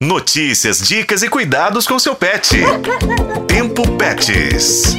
Notícias, dicas e cuidados com seu pet. Tempo Pets.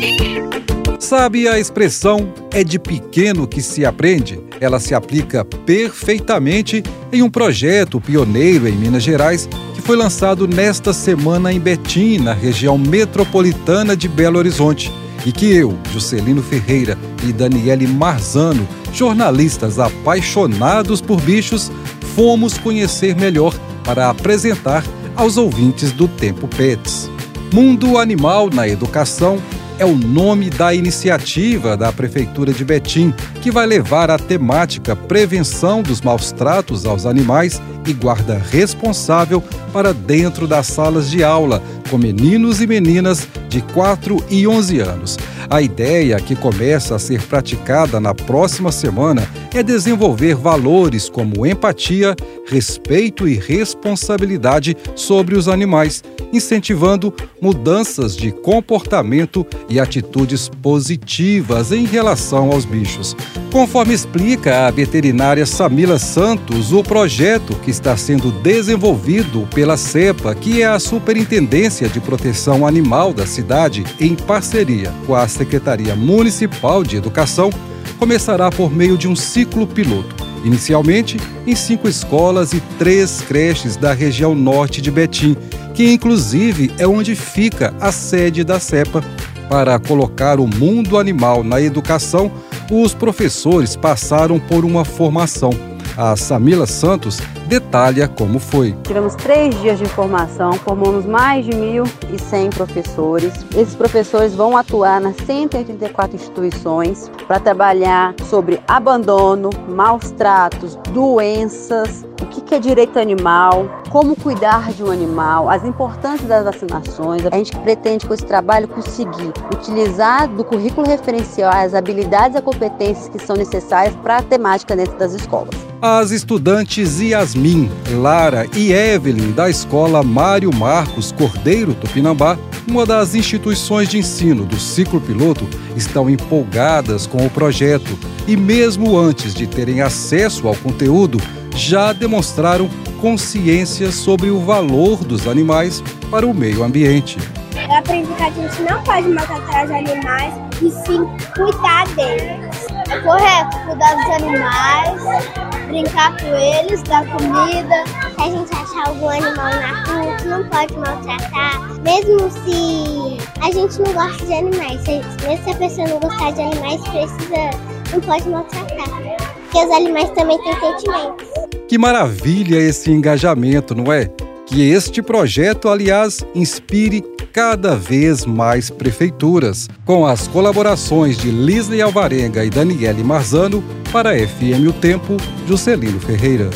Sabe a expressão é de pequeno que se aprende? Ela se aplica perfeitamente em um projeto pioneiro em Minas Gerais que foi lançado nesta semana em Betim, na região metropolitana de Belo Horizonte, e que eu, Juscelino Ferreira e Daniele Marzano, jornalistas apaixonados por bichos, fomos conhecer melhor para apresentar aos ouvintes do Tempo Pets. Mundo Animal na Educação é o nome da iniciativa da Prefeitura de Betim, que vai levar a temática prevenção dos maus tratos aos animais e guarda responsável para dentro das salas de aula, com meninos e meninas de 4 e 11 anos. A ideia, que começa a ser praticada na próxima semana, é desenvolver valores como empatia, respeito e responsabilidade sobre os animais, incentivando mudanças de comportamento e atitudes positivas em relação aos bichos. Conforme explica a veterinária Samila Santos, o projeto que está sendo desenvolvido pela CEPA, que é a Superintendência de Proteção Animal da cidade, em parceria com a Secretaria Municipal de Educação, começará por meio de um ciclo piloto, inicialmente em cinco escolas e três creches da região norte de Betim, que inclusive é onde fica a sede da CEPA. Para colocar o mundo animal na educação, os professores passaram por uma formação. A Samila Santos detalha como foi. Tivemos três dias de formação, formamos mais de 1.100 professores. Esses professores vão atuar nas 184 instituições para trabalhar sobre abandono, maus tratos, doenças, o que é direito animal, como cuidar de um animal, as importâncias das vacinações. A gente pretende com esse trabalho conseguir utilizar do currículo referencial as habilidades e competências que são necessárias para a temática dentro das escolas. As estudantes Yasmin, Lara e Evelyn da escola Mário Marcos Cordeiro Tupinambá, uma das instituições de ensino do ciclo piloto, estão empolgadas com o projeto e, mesmo antes de terem acesso ao conteúdo, já demonstraram consciência sobre o valor dos animais para o meio ambiente. Eu aprendi que a gente não pode maltratar os animais e sim cuidar deles. É correto cuidar dos animais, brincar com eles, dar comida. Se a gente achar algum animal na rua que não pode maltratar, mesmo se a gente não gosta de animais, mesmo se a pessoa não gostar de animais, precisa, não pode maltratar. Porque os animais também têm sentimentos. Que maravilha esse engajamento, não é? Que este projeto, aliás, inspire cada vez mais prefeituras, com as colaborações de Lisley Alvarenga e Daniele Marzano para FM O Tempo, Juscelino Ferreira.